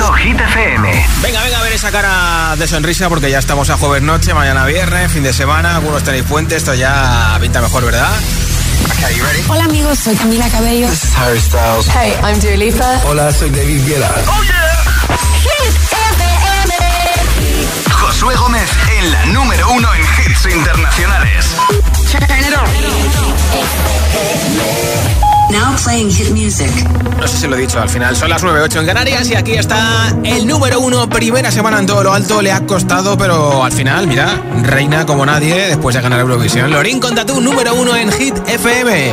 Hit FM. Venga, venga a ver esa cara de sonrisa porque ya estamos a jueves noche, mañana viernes, fin de semana, algunos tenéis puente, esto ya pinta mejor, ¿verdad? Hola amigos, soy Camila Cabello. This is Harry Styles. Hey, I'm Dua Hola, soy David Guetta. Oh yeah. Hit FM. Josué Gómez en la número uno en hits internacionales. Now playing hit music. No sé si lo he dicho, al final son las 9.08 en Canarias y aquí está el número uno, primera semana en todo lo alto, le ha costado, pero al final, mira, reina como nadie después de ganar Eurovisión. Lorín con Tatú, número uno en Hit FM.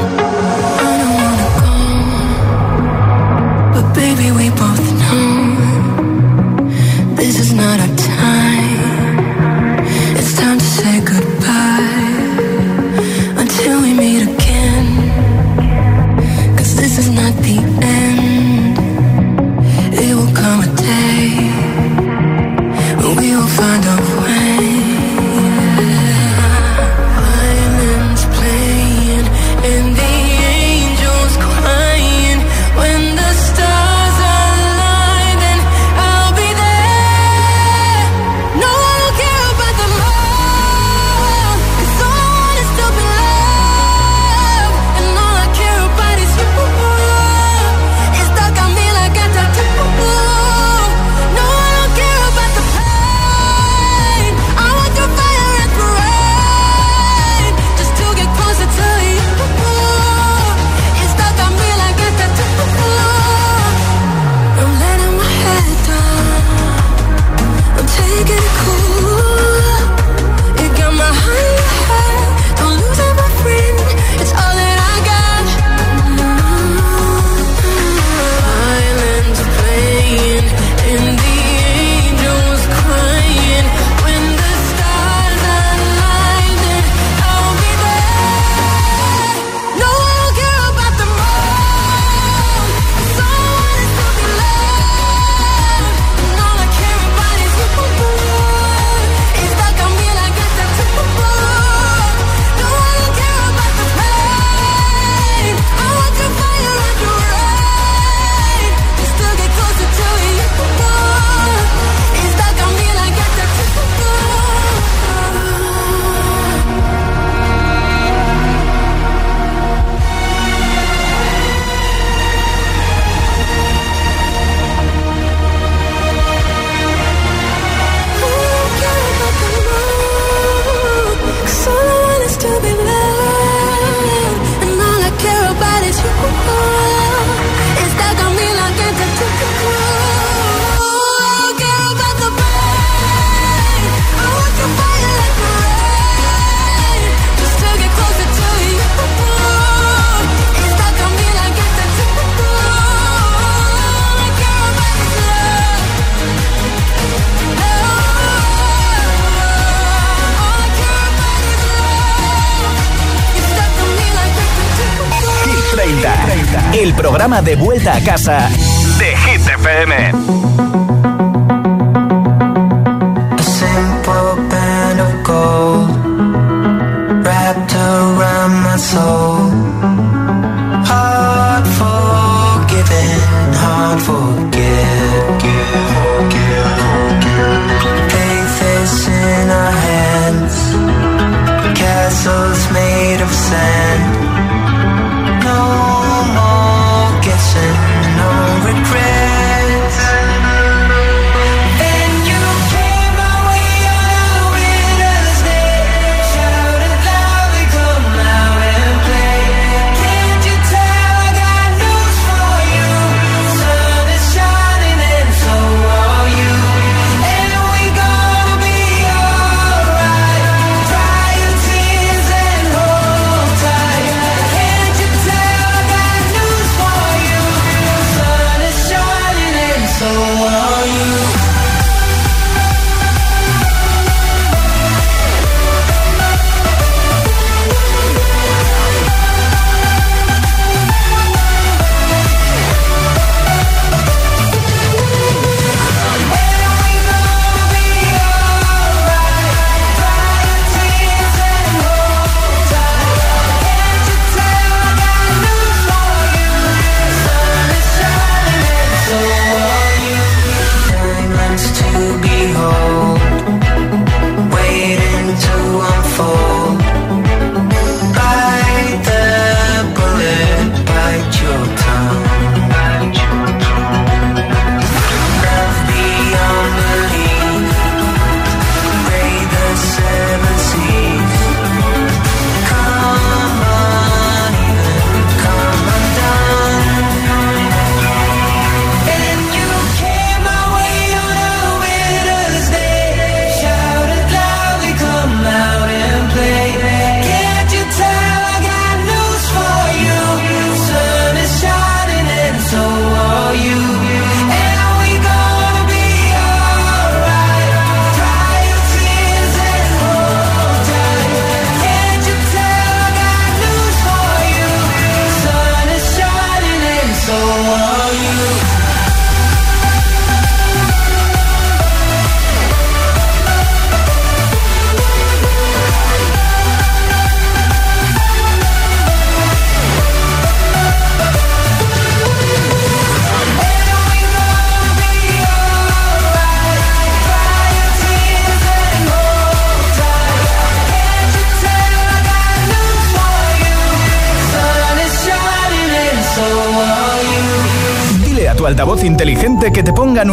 casa.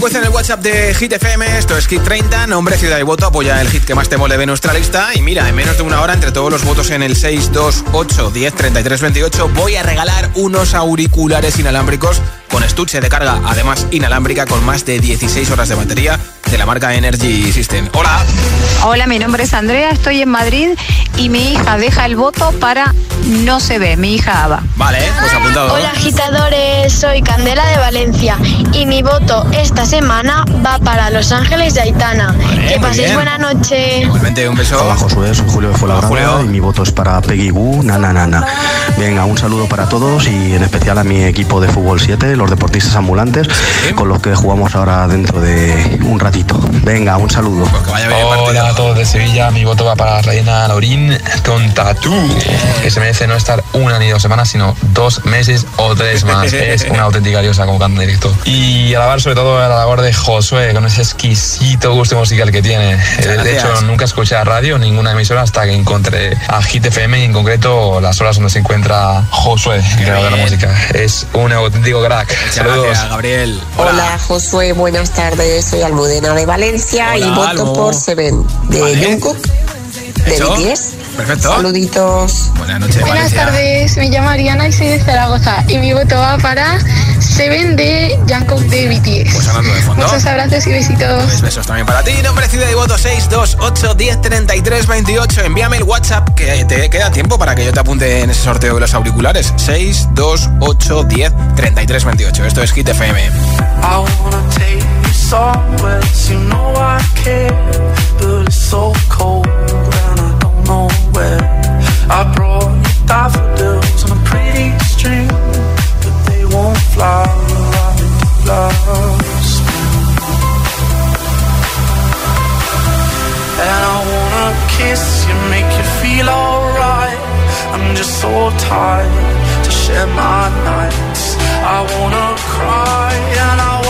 A ver, a ver qué se cuece en el WhatsApp de Hit FM. Esto es Hit 30, nombre, ciudad y voto. Apoya el hit que más te mole de nuestra lista. Y mira, en menos de una hora, entre todos los votos en el 628 10 33 28, voy a regalar unos auriculares inalámbricos con estuche de carga, además inalámbrica, con más de 16 horas de batería de la marca Energy System. Hola. Hola, mi nombre es Andrea, estoy en Madrid y mi hija deja el voto para No se ve, mi hija Ava. Vale, pues apuntado. Hola agitadores, soy Candela de Valencia y mi voto esta semana va para Los Ángeles de Aitana. Vale, que paséis buena noche. Igualmente, un beso. Hola Josué, soy Julio de Fuenlabrada Julio. y mi voto es para Peggy Wu, na na na na. Venga, un saludo para todos y en especial a mi equipo de fútbol 7, los deportistas ambulantes, con los que jugamos ahora dentro de un ratito. Venga, un saludo. Pues que vaya bien Hola a todos de Sevilla, mi voto va para Reina Laurín con Tatú, que se merece no estar una ni dos semanas, sino dos meses o tres más. Es una auténtica diosa como canta en directo. Y alabar sobre todo a la labor de Josué, con ese exquisito gusto musical que tiene. Eh, De gracias. hecho, nunca escuché a radio, ninguna emisora, hasta que encontré a Hit FM y en concreto las horas donde se encuentra Josué, el creador de la música. Es un auténtico crack. Muchas Saludos. gracias, Gabriel. Hola Josué, buenas tardes. Soy Almudena de Valencia y Hola, voto Almo. por Seven de Vale. Jungkook de Hecho. BTS. Perfecto. Saluditos. Buenas noches, Buenas Valencia. tardes, me llamo Ariana y soy de Zaragoza y mi voto va para Seven de Jungkook de BTS. Pues hablando de fondo. Muchos abrazos y besitos. Pues besos también para ti. Nombre, ciudad y voto 628 10 33 28. Envíame el WhatsApp que te queda tiempo para que yo te apunte en ese sorteo de los auriculares. 628 10 33 28. Esto es Hit FM. I wanna take you somewhere you know I care, but it's so cold and I brought you daffodils on a pretty string, but they won't fly. Lost. And I wanna kiss you, make you feel alright. I'm just so tired to share my nights. I wanna cry and I wanna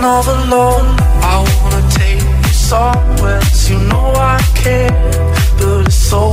another love. I wanna take you somewhere, you know I care, but it's so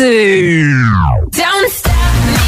Don't stop me.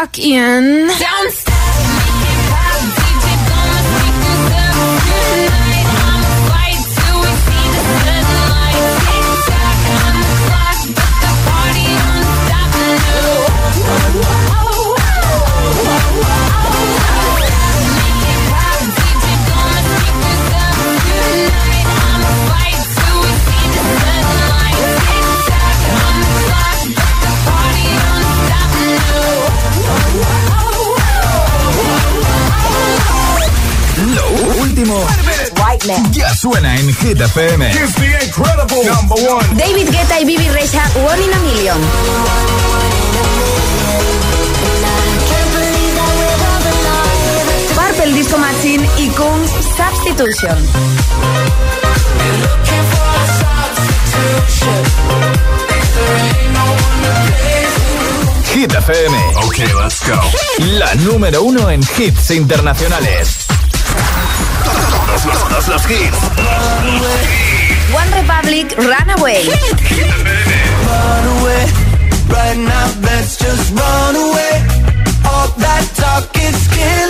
back in. Suena en Hit FM. David Guetta y Bibi Rexa, One in a Million. Purple Disco Machine y Kungs Substitution. Hit FM. Ok, let's go. La número uno en hits internacionales. Todos los, hits. One Republic, Runaway. Run away, right now let's just run away. All that talk is killing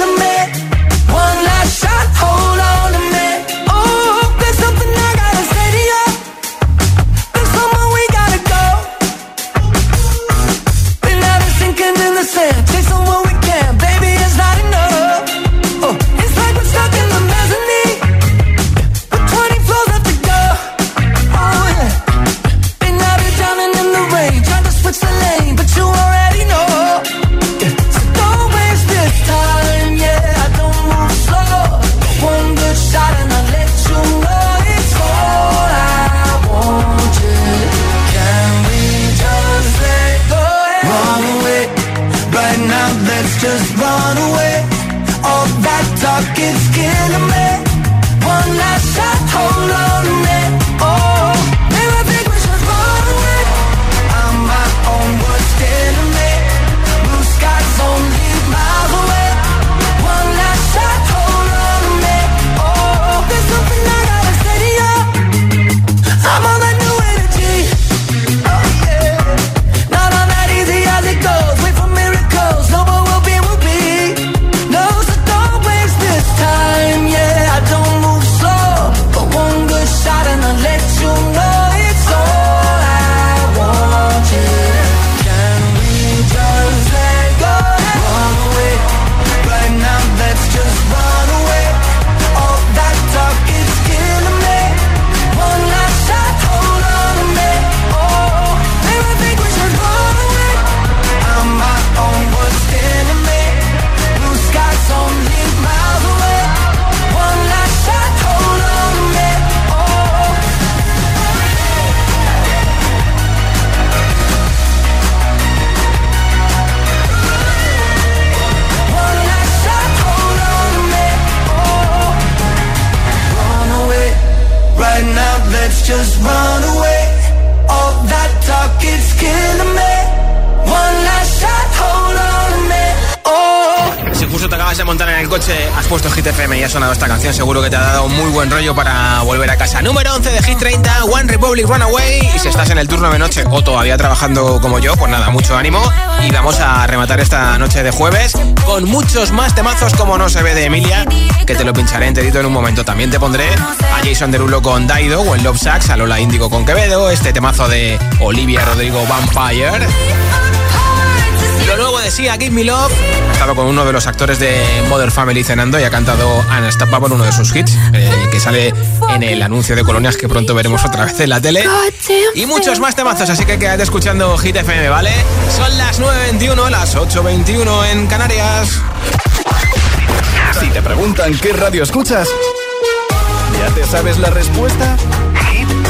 todavía trabajando como yo, pues nada, mucho ánimo. Y vamos a rematar esta noche de jueves con muchos más temazos como No se ve de Emilia, que te lo pincharé enterito en un momento. También te pondré a Jason Derulo con Daido o en Love Sax, a Lola Índigo con Quevedo, este temazo de Olivia Rodrigo Vampire. Lo nuevo de Sia, Give Me Love. Ha estado con uno de los actores de Mother Family cenando y ha cantado Unstoppable, uno de sus hits, eh, que sale en el anuncio de colonias que pronto veremos otra vez en la tele. Y muchos más temazos, así que quédate escuchando Hit FM, ¿vale? Son las 9.21, las 8.21 en Canarias. Si te preguntan qué radio escuchas, ¿ya te sabes la respuesta? Hit.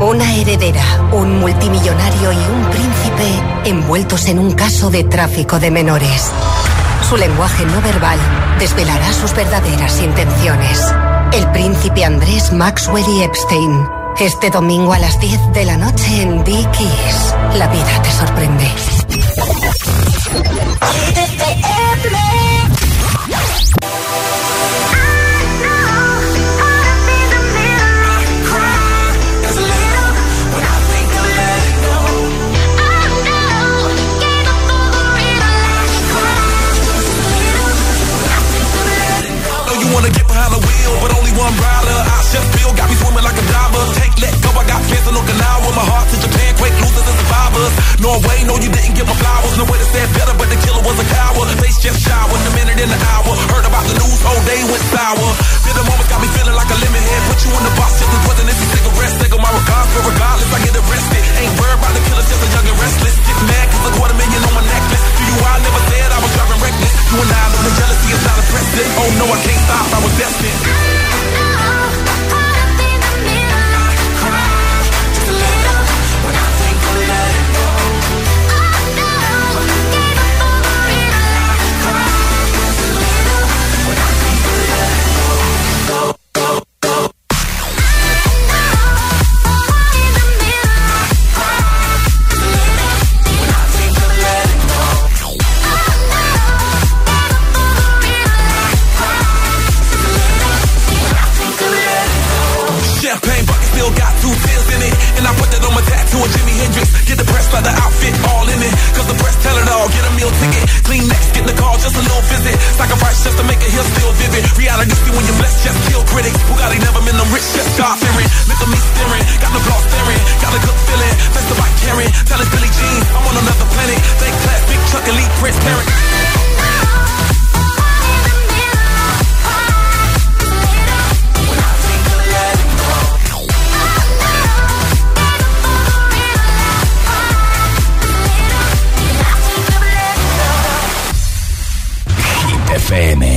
Una heredera, un multimillonario y un príncipe envueltos en un caso de tráfico de menores. Su lenguaje no verbal desvelará sus verdaderas intenciones. El príncipe Andrés Maxwell y Epstein. Este domingo a las 10 de la noche en Dickies. La vida te sorprende.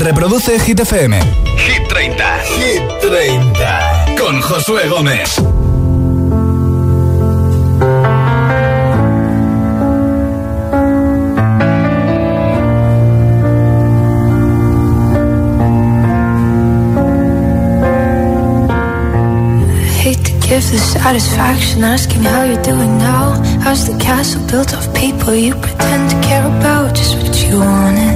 Reproduce Hit FM. Hit 30. Hit 30. Con Josué Gómez. hate to give the satisfaction asking how you're doing now. How's the castle built of people you pretend to care about? Just what you wanted.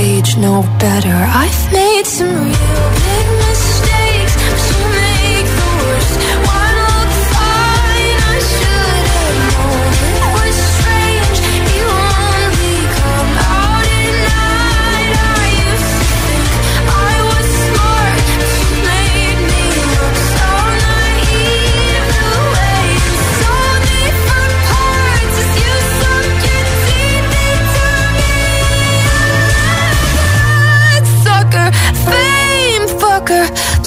age know better. I've made some.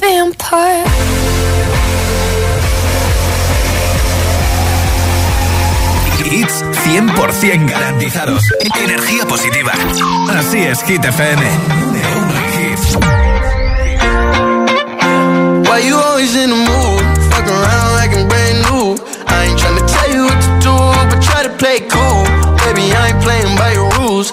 vampire. Hits 100% garantizados. Energía positiva. Así es, Hit FM. Why you always in the mood? Fuck around like I'm brand new. I ain't trying tell you what to do, but try to play cool. Baby, I ain't playing by your rules.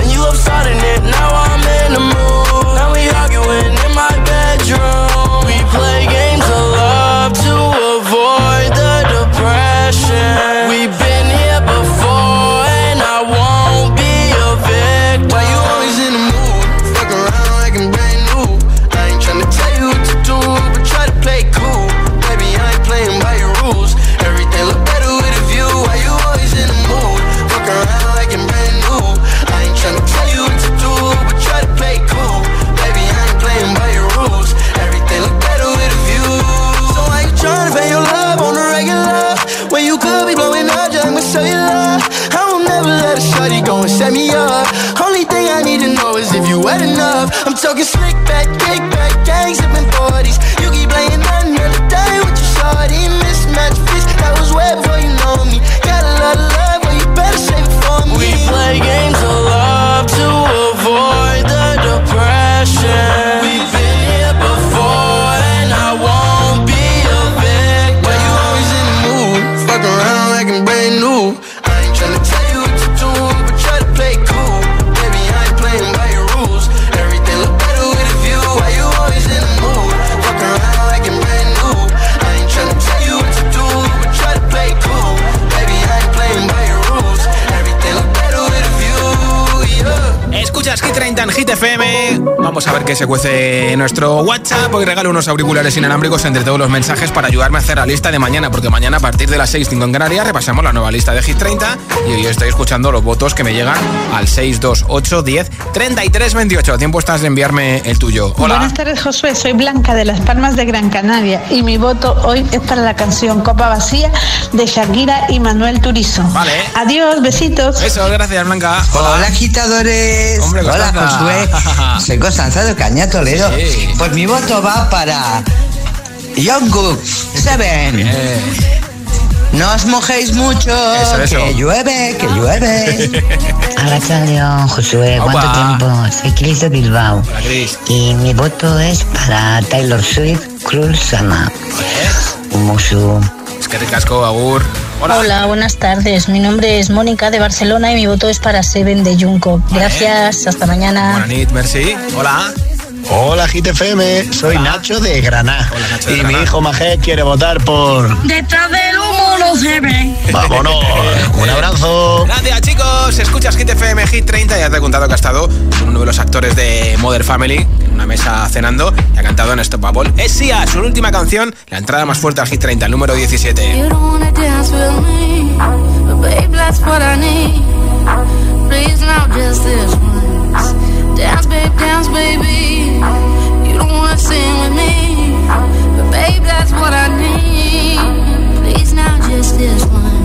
Vamos a ver qué se cuece nuestro WhatsApp. Hoy regalo unos auriculares inalámbricos entre todos los mensajes para ayudarme a hacer la lista de mañana, porque mañana a partir de las 6.05 en Canarias repasamos la nueva lista de Hit 30 y hoy estoy escuchando los votos que me llegan al 628 10 33 28. Tiempo estás de enviarme el tuyo. Hola. Buenas tardes, Josué. Soy Blanca de Las Palmas de Gran Canaria y mi voto hoy es para la canción Copa Vacía de Shakira y Manuel Turizo. Vale. Adiós, besitos. Eso, gracias, Blanca. Hola, Hola agitadores. Hombre, Hola, Josué. Soy lanzado Caña Toledo. Sí. Pues mi voto va para Jungkook Seven. Bien. No os mojéis mucho, eso, eso. que llueve, que llueve. León, Josué, ¿cuánto Opa. tiempo? Soy Cris de Bilbao. Chris. Y mi voto es para Taylor Swift, Cruz Sama. Musu. Es que ricasco, Agur. Hola. buenas tardes. Mi nombre es Mónica de Barcelona y mi voto es para Seven de Junco. Gracias, hasta mañana. Buenas noches, merci. Hola. Hola GTFM, soy Nacho de Granada. y mi hijo Majé quiere votar por. Detrás del humo no se ve. Vámonos. Un abrazo. Gracias, chicos. Escuchas Hit FM Hit 30. Ya te he contado que ha estado con uno de los actores de Mother Family en una mesa cenando y ha cantado en Stop Bubble. Es Sia, su última canción, la entrada más fuerte al Hit 30, el número 17. You don't wanna dance with me, but babe, that's what I need. Please now just this once. Dance, babe, dance, baby. You don't wanna sing with me, but babe, that's what I need. Please now just this once.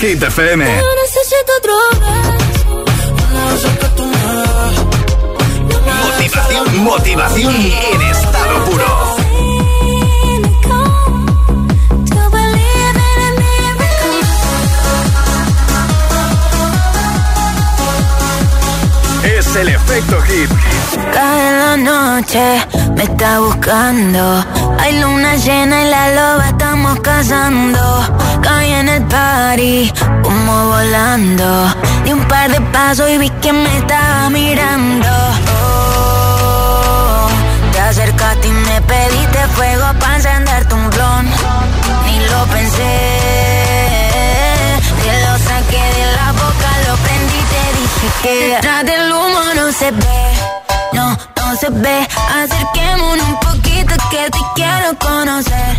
Hit FM. Yo necesito otro beso. Motivación, motivación en estado puro. Es el efecto hit. Cae la noche, me está buscando. Hay luna llena y la loba estamos cazando. En el party, como volando. Di un par de pasos y vi que me estaba mirando. Oh, te acercaste y me pediste fuego para encenderte un blon. Ni lo pensé. Te lo saqué de la boca, lo prendí y te dije que detrás del humo no se ve, no, no se ve. Acerquémonos un poquito que te quiero conocer.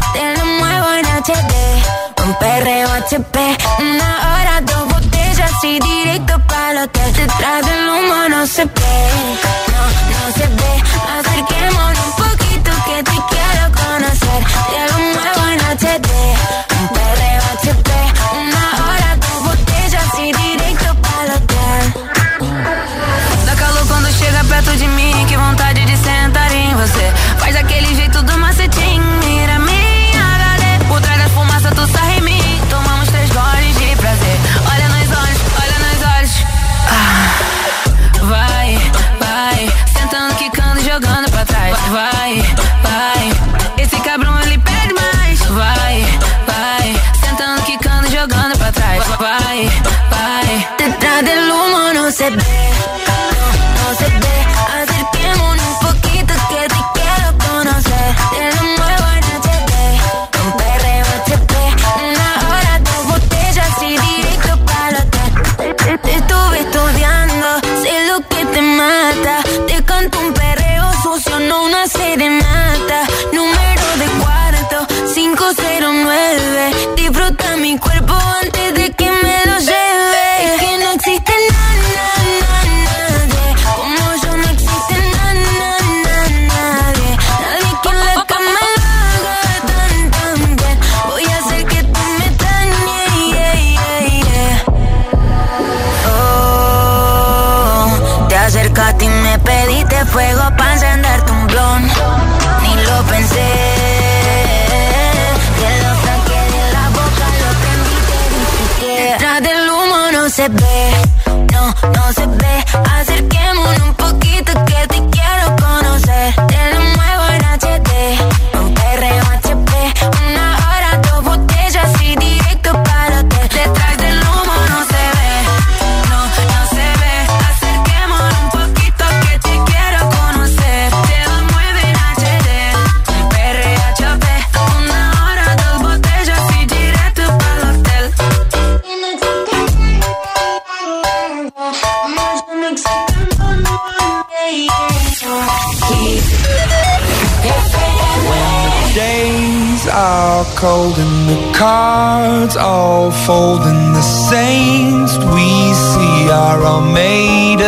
Perreo HP, una hora, dos botellas y directo para hotel. Detrás del humo no se ve, no, no se ve. se ve, no, no se ve. Acerqué cold and the cards all fold and the saints we see are all made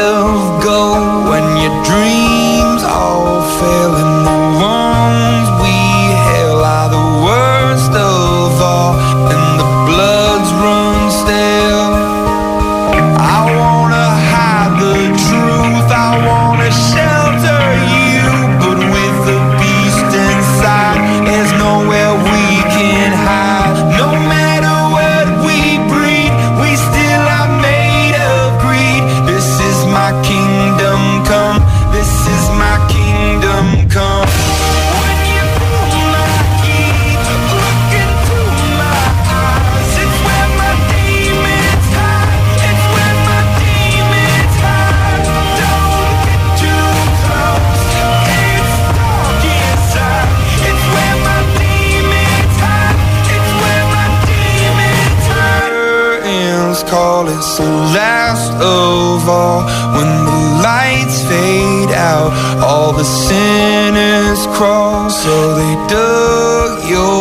crawl, so they dug your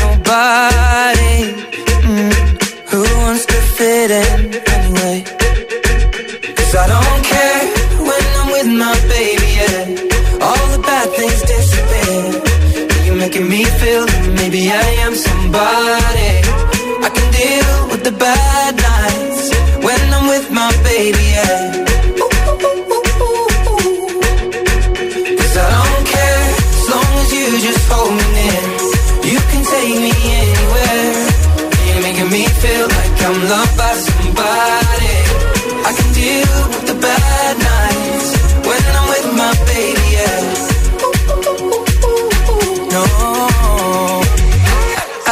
nobody. Mm. Who wants to fit in anyway? Cause I don't care when I'm with my baby, yeah. All the bad things disappear. You're making me feel that maybe I am somebody. I can deal with the bad nights when I'm with my baby, yeah. Loved by somebody. I can deal with the bad nights when I'm with my baby. Yeah. No,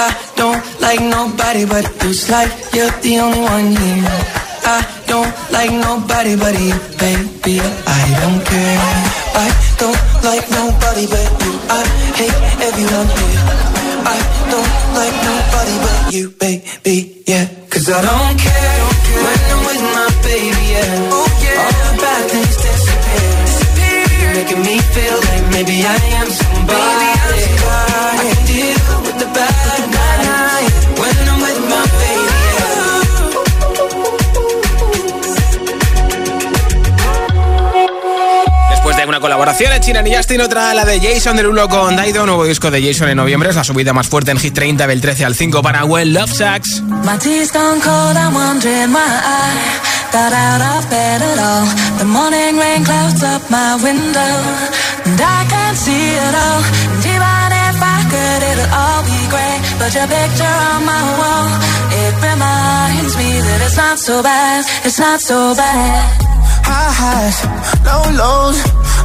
I don't like nobody but. It's like you're the only one here. I don't like nobody but you, baby. I don't care. I don't like nobody but you. I hate everyone here. Cause I don't care when I'm with my baby. Yeah, oh, All the bad things disappear. You're making me feel like maybe I am somebody. I de colaboración en China y Justin, otra la de Jason Derulo con Daido, nuevo disco de Jason en noviembre, es la subida más fuerte en Hit 30 del 13 al 5 para Well Love Sacks. My tea's gone cold, I'm wondering why I got out of bed at all. The morning rain clouds up my window, and I can't see it all. And even if I could, it'll all be great. But your picture on my wall, it reminds me that it's not so bad, it's not so bad. High highs, low lows.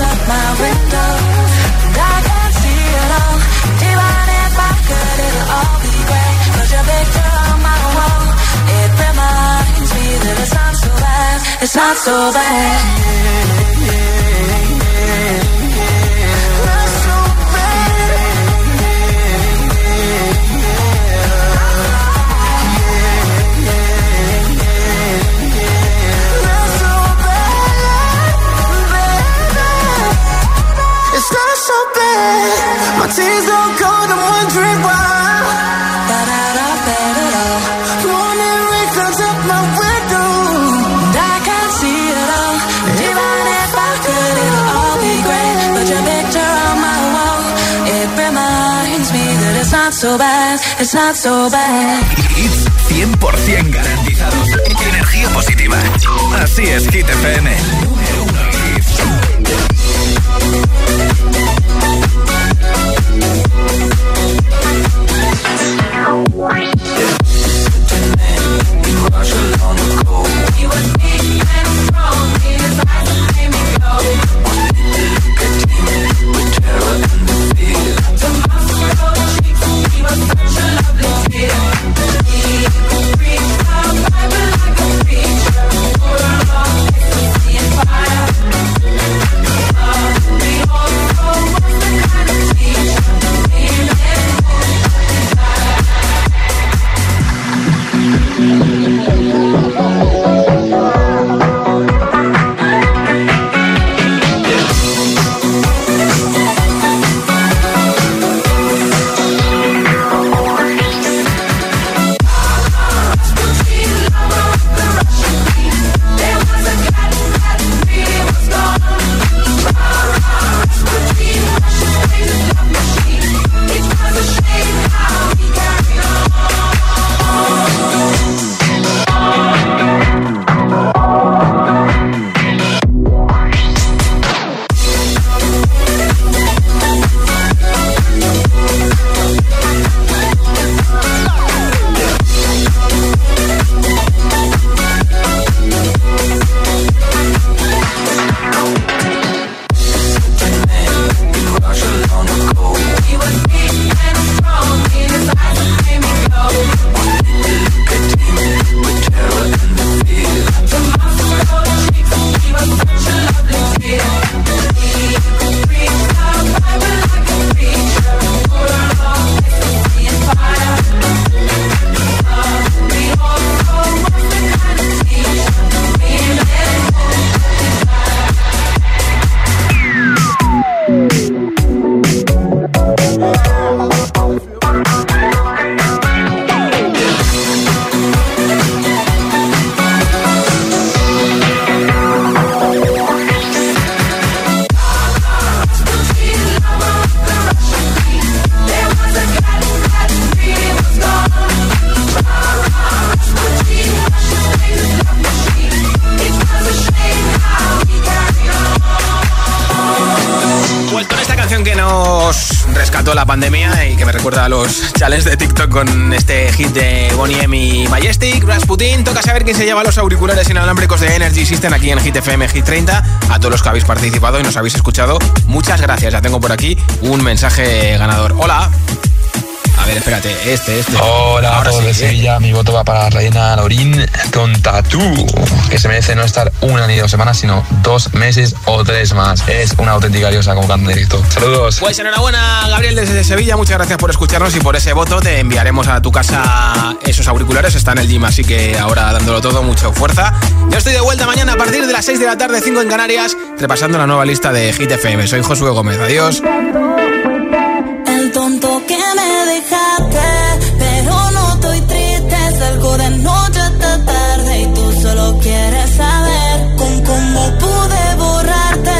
up my window and I can see all. Even if I could, it'll all be your picture on my wall. It reminds me that it's not so bad. It's not so bad. Yeah, yeah, yeah. Bed. My tears don't wondering why. My I can't see it all. It's not so bad. It's not so bad. Hits 100% garantizados. Energía positiva. Así es, Hit FM. such a long ago. We were que nos rescató la pandemia y que me recuerda a los challenges de TikTok con este hit de Bonnie M y Majestic, Rasputin, toca saber quién se lleva los auriculares inalámbricos de Energy System aquí en Hit FM Hit 30. A todos los que habéis participado y nos habéis escuchado, muchas gracias. Ya tengo por aquí un mensaje ganador. Hola. A ver, espérate, este, este. Hola Ahora todos sí, de ¿eh? Sevilla, mi voto va para Reina Lorín con Tatú, que se merece no estar una ni dos semanas, sino dos meses o tres más. Es una auténtica diosa como canta en directo. Saludos. Pues enhorabuena, Gabriel, desde Sevilla. Muchas gracias por escucharnos y por ese voto. Te enviaremos a tu casa esos auriculares. Está en el gym, así que ahora dándolo todo, mucha fuerza. Yo estoy de vuelta mañana a partir de las 6 de la tarde, 5 en Canarias, repasando la nueva lista de Hit FM. Soy Josué Gómez. Adiós. Tonto que me dejaste, pero no estoy triste. Salgo de noche hasta tarde y tú solo quieres saber con cómo pude borrarte.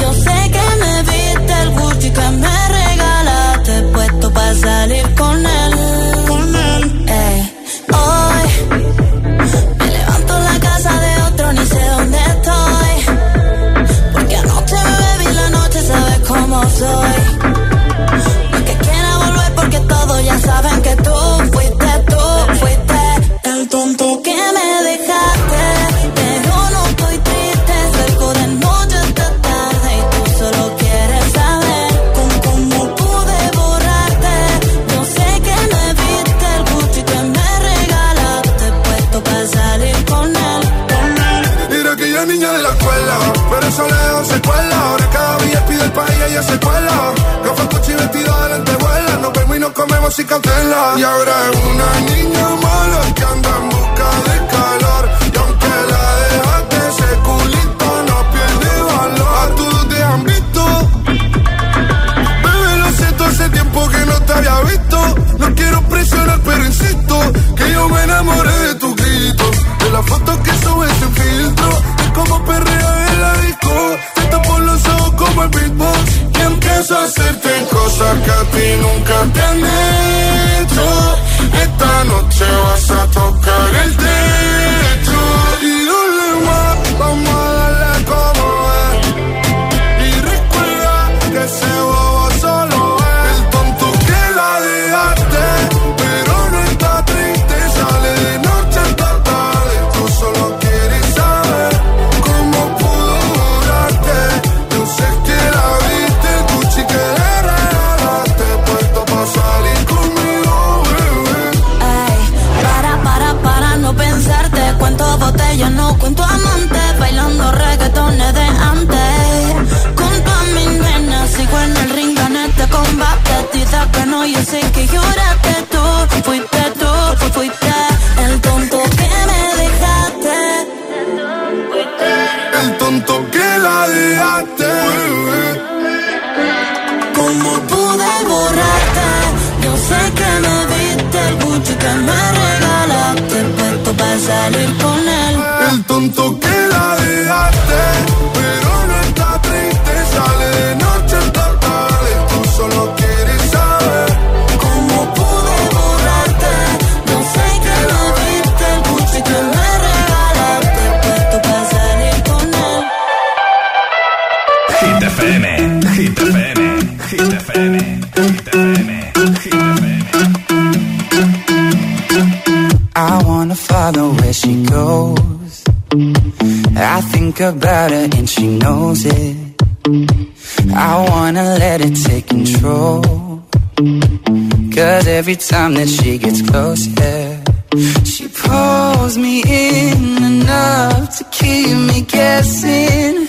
Yo sé que me viste el Gucci que me regalaste, puesto para salir con él. Y ahora es una niña mala que anda en busca de calor. Y aunque la dejaste, ese culito no pierde valor. A todos te han visto. Bebé, lo siento, hace tiempo que no te había visto. No quiero presionar, pero insisto que yo me enamoré de tus gritos. De las fotos que subes este sin filtro. Es como perrea en la disco. Te tapo los ojos como el beatbox. Y empiezo a hacerte cosas que a ti nunca entendí. Hit FM, Hit FM, Hit FM, Hit FM, Hit FM. I wanna follow where she goes. I think about her and she knows it. I wanna let it take control. Cause every time that she gets close, yeah, she pulls me in enough to keep me guessing.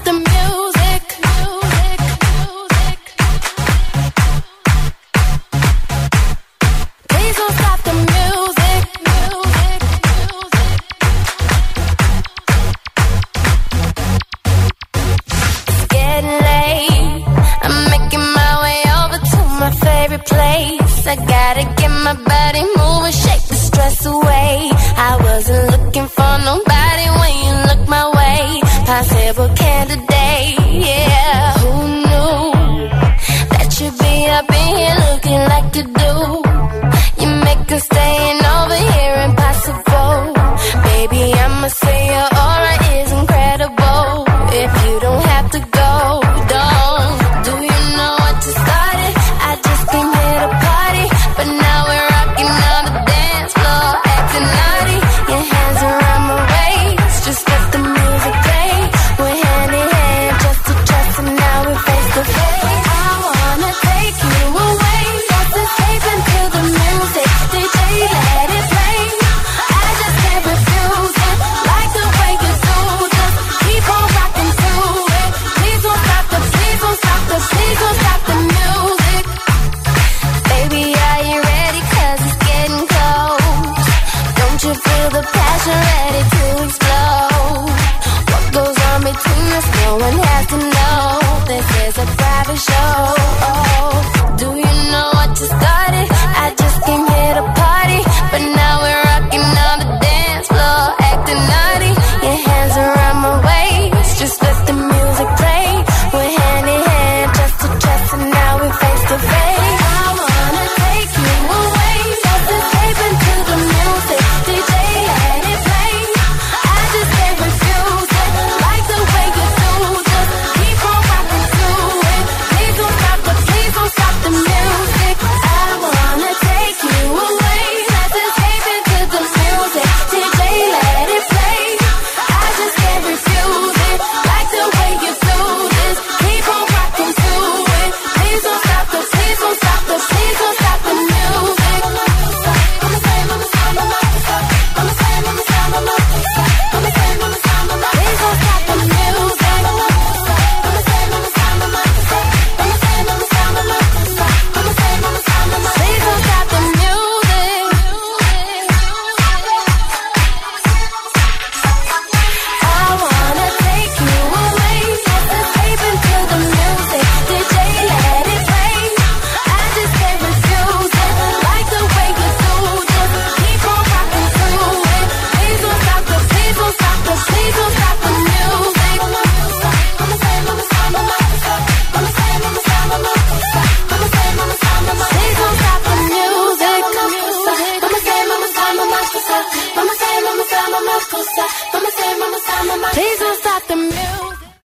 for show.